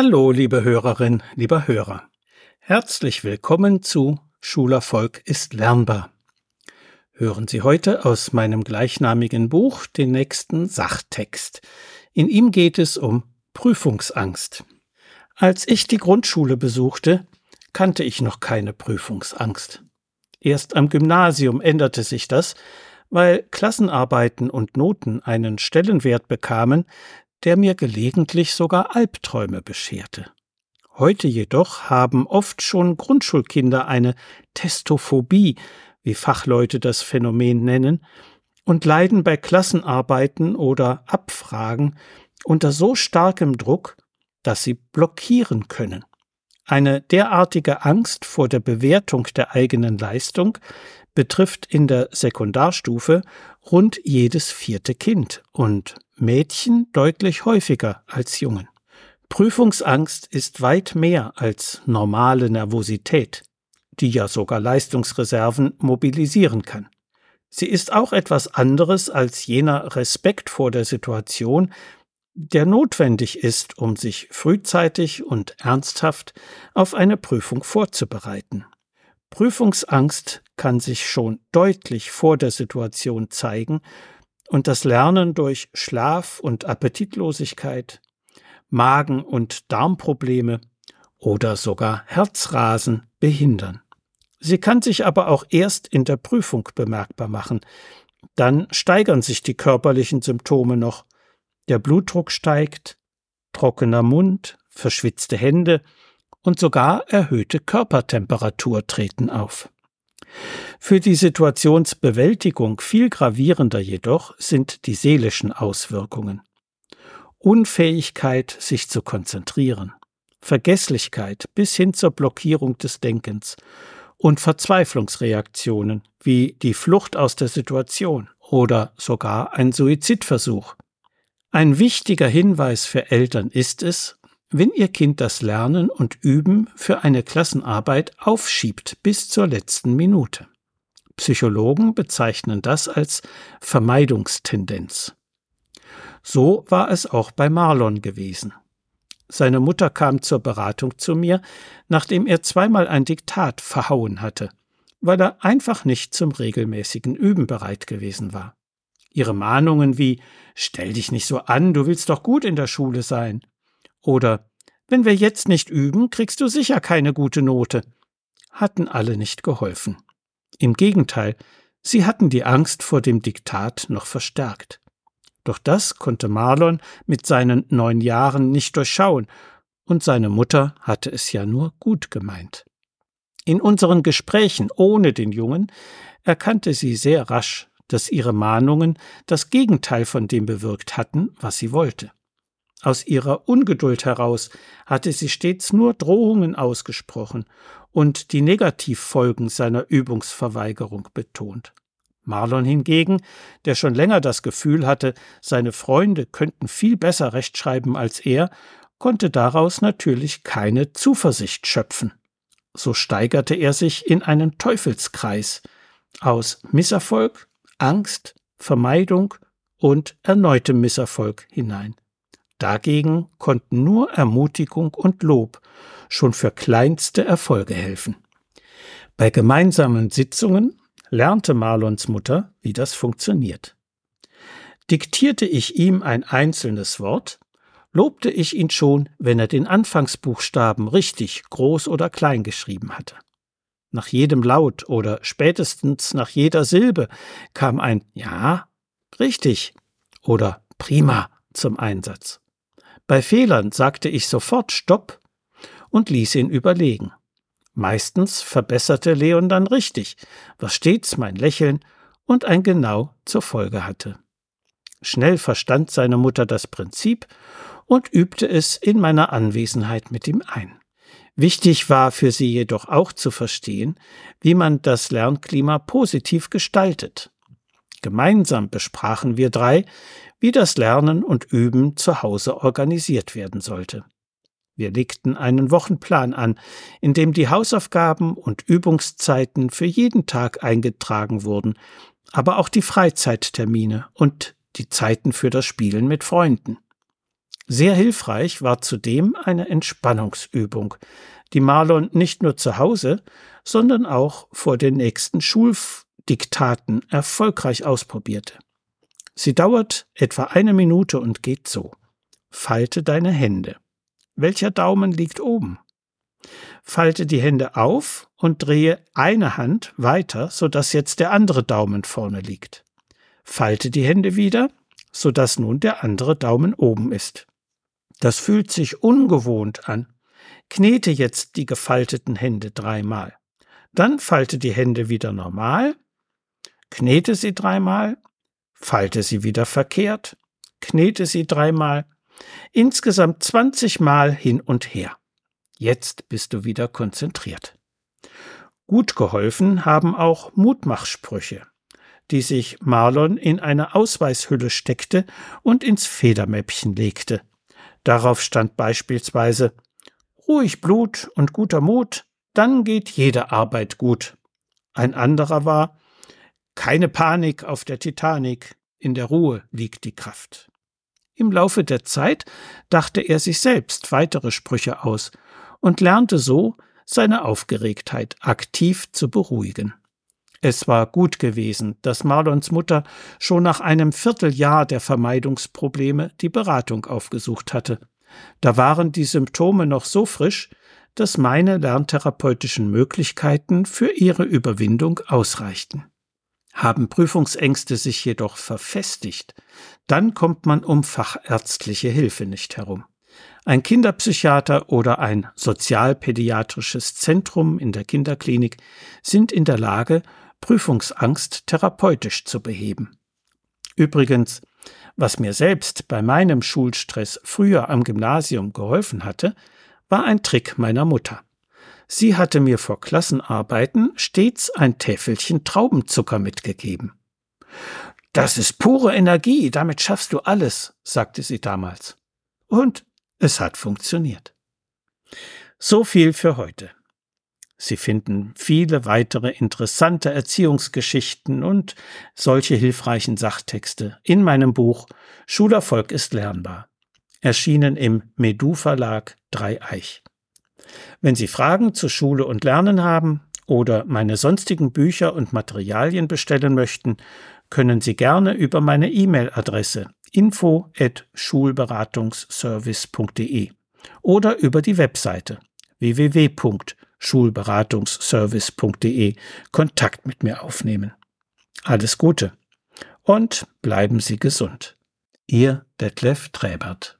Hallo, liebe Hörerin, lieber Hörer. Herzlich willkommen zu Schulerfolg ist lernbar. Hören Sie heute aus meinem gleichnamigen Buch den nächsten Sachtext. In ihm geht es um Prüfungsangst. Als ich die Grundschule besuchte, kannte ich noch keine Prüfungsangst. Erst am Gymnasium änderte sich das, weil Klassenarbeiten und Noten einen Stellenwert bekamen, der mir gelegentlich sogar Albträume bescherte. Heute jedoch haben oft schon Grundschulkinder eine Testophobie, wie Fachleute das Phänomen nennen, und leiden bei Klassenarbeiten oder Abfragen unter so starkem Druck, dass sie blockieren können. Eine derartige Angst vor der Bewertung der eigenen Leistung betrifft in der Sekundarstufe rund jedes vierte Kind und Mädchen deutlich häufiger als Jungen. Prüfungsangst ist weit mehr als normale Nervosität, die ja sogar Leistungsreserven mobilisieren kann. Sie ist auch etwas anderes als jener Respekt vor der Situation, der notwendig ist, um sich frühzeitig und ernsthaft auf eine Prüfung vorzubereiten. Prüfungsangst kann sich schon deutlich vor der Situation zeigen und das Lernen durch Schlaf- und Appetitlosigkeit, Magen- und Darmprobleme oder sogar Herzrasen behindern. Sie kann sich aber auch erst in der Prüfung bemerkbar machen. Dann steigern sich die körperlichen Symptome noch. Der Blutdruck steigt, trockener Mund, verschwitzte Hände und sogar erhöhte Körpertemperatur treten auf. Für die Situationsbewältigung viel gravierender jedoch sind die seelischen Auswirkungen. Unfähigkeit, sich zu konzentrieren, Vergesslichkeit bis hin zur Blockierung des Denkens und Verzweiflungsreaktionen wie die Flucht aus der Situation oder sogar ein Suizidversuch. Ein wichtiger Hinweis für Eltern ist es, wenn Ihr Kind das Lernen und Üben für eine Klassenarbeit aufschiebt bis zur letzten Minute. Psychologen bezeichnen das als Vermeidungstendenz. So war es auch bei Marlon gewesen. Seine Mutter kam zur Beratung zu mir, nachdem er zweimal ein Diktat verhauen hatte, weil er einfach nicht zum regelmäßigen Üben bereit gewesen war. Ihre Mahnungen wie Stell dich nicht so an, du willst doch gut in der Schule sein oder Wenn wir jetzt nicht üben, kriegst du sicher keine gute Note, hatten alle nicht geholfen. Im Gegenteil, sie hatten die Angst vor dem Diktat noch verstärkt. Doch das konnte Marlon mit seinen neun Jahren nicht durchschauen, und seine Mutter hatte es ja nur gut gemeint. In unseren Gesprächen ohne den Jungen erkannte sie sehr rasch, dass ihre Mahnungen das Gegenteil von dem bewirkt hatten, was sie wollte. Aus ihrer Ungeduld heraus hatte sie stets nur Drohungen ausgesprochen und die Negativfolgen seiner Übungsverweigerung betont. Marlon hingegen, der schon länger das Gefühl hatte, seine Freunde könnten viel besser rechtschreiben als er, konnte daraus natürlich keine Zuversicht schöpfen. So steigerte er sich in einen Teufelskreis aus Misserfolg, Angst, Vermeidung und erneutem Misserfolg hinein. Dagegen konnten nur Ermutigung und Lob schon für kleinste Erfolge helfen. Bei gemeinsamen Sitzungen lernte Marlons Mutter, wie das funktioniert. Diktierte ich ihm ein einzelnes Wort, lobte ich ihn schon, wenn er den Anfangsbuchstaben richtig groß oder klein geschrieben hatte. Nach jedem Laut oder spätestens nach jeder Silbe kam ein Ja, richtig oder prima zum Einsatz. Bei Fehlern sagte ich sofort Stopp und ließ ihn überlegen. Meistens verbesserte Leon dann richtig, was stets mein Lächeln und ein Genau zur Folge hatte. Schnell verstand seine Mutter das Prinzip und übte es in meiner Anwesenheit mit ihm ein. Wichtig war für sie jedoch auch zu verstehen, wie man das Lernklima positiv gestaltet. Gemeinsam besprachen wir drei, wie das Lernen und Üben zu Hause organisiert werden sollte. Wir legten einen Wochenplan an, in dem die Hausaufgaben und Übungszeiten für jeden Tag eingetragen wurden, aber auch die Freizeittermine und die Zeiten für das Spielen mit Freunden. Sehr hilfreich war zudem eine Entspannungsübung, die Marlon nicht nur zu Hause, sondern auch vor den nächsten Schuldiktaten erfolgreich ausprobierte. Sie dauert etwa eine Minute und geht so. Falte deine Hände. Welcher Daumen liegt oben? Falte die Hände auf und drehe eine Hand weiter, sodass jetzt der andere Daumen vorne liegt. Falte die Hände wieder, sodass nun der andere Daumen oben ist. Das fühlt sich ungewohnt an. Knete jetzt die gefalteten Hände dreimal. Dann falte die Hände wieder normal, knete sie dreimal, falte sie wieder verkehrt, knete sie dreimal, insgesamt 20 Mal hin und her. Jetzt bist du wieder konzentriert. Gut geholfen haben auch Mutmachsprüche, die sich Marlon in eine Ausweishülle steckte und ins Federmäppchen legte. Darauf stand beispielsweise Ruhig Blut und guter Mut, dann geht jede Arbeit gut. Ein anderer war Keine Panik auf der Titanic, in der Ruhe liegt die Kraft. Im Laufe der Zeit dachte er sich selbst weitere Sprüche aus und lernte so, seine Aufgeregtheit aktiv zu beruhigen. Es war gut gewesen, dass Marlons Mutter schon nach einem Vierteljahr der Vermeidungsprobleme die Beratung aufgesucht hatte. Da waren die Symptome noch so frisch, dass meine lerntherapeutischen Möglichkeiten für ihre Überwindung ausreichten. Haben Prüfungsängste sich jedoch verfestigt, dann kommt man um fachärztliche Hilfe nicht herum. Ein Kinderpsychiater oder ein sozialpädiatrisches Zentrum in der Kinderklinik sind in der Lage, Prüfungsangst therapeutisch zu beheben. Übrigens, was mir selbst bei meinem Schulstress früher am Gymnasium geholfen hatte, war ein Trick meiner Mutter. Sie hatte mir vor Klassenarbeiten stets ein Täfelchen Traubenzucker mitgegeben. Das ist pure Energie, damit schaffst du alles, sagte sie damals. Und es hat funktioniert. So viel für heute. Sie finden viele weitere interessante Erziehungsgeschichten und solche hilfreichen Sachtexte in meinem Buch Schulerfolg ist lernbar, erschienen im Medu Verlag Dreieich. Wenn Sie Fragen zu Schule und Lernen haben oder meine sonstigen Bücher und Materialien bestellen möchten, können Sie gerne über meine E-Mail-Adresse info@schulberatungsservice.de oder über die Webseite www.schulberatungsservice.de Kontakt mit mir aufnehmen. Alles Gute und bleiben Sie gesund. Ihr Detlef Träbert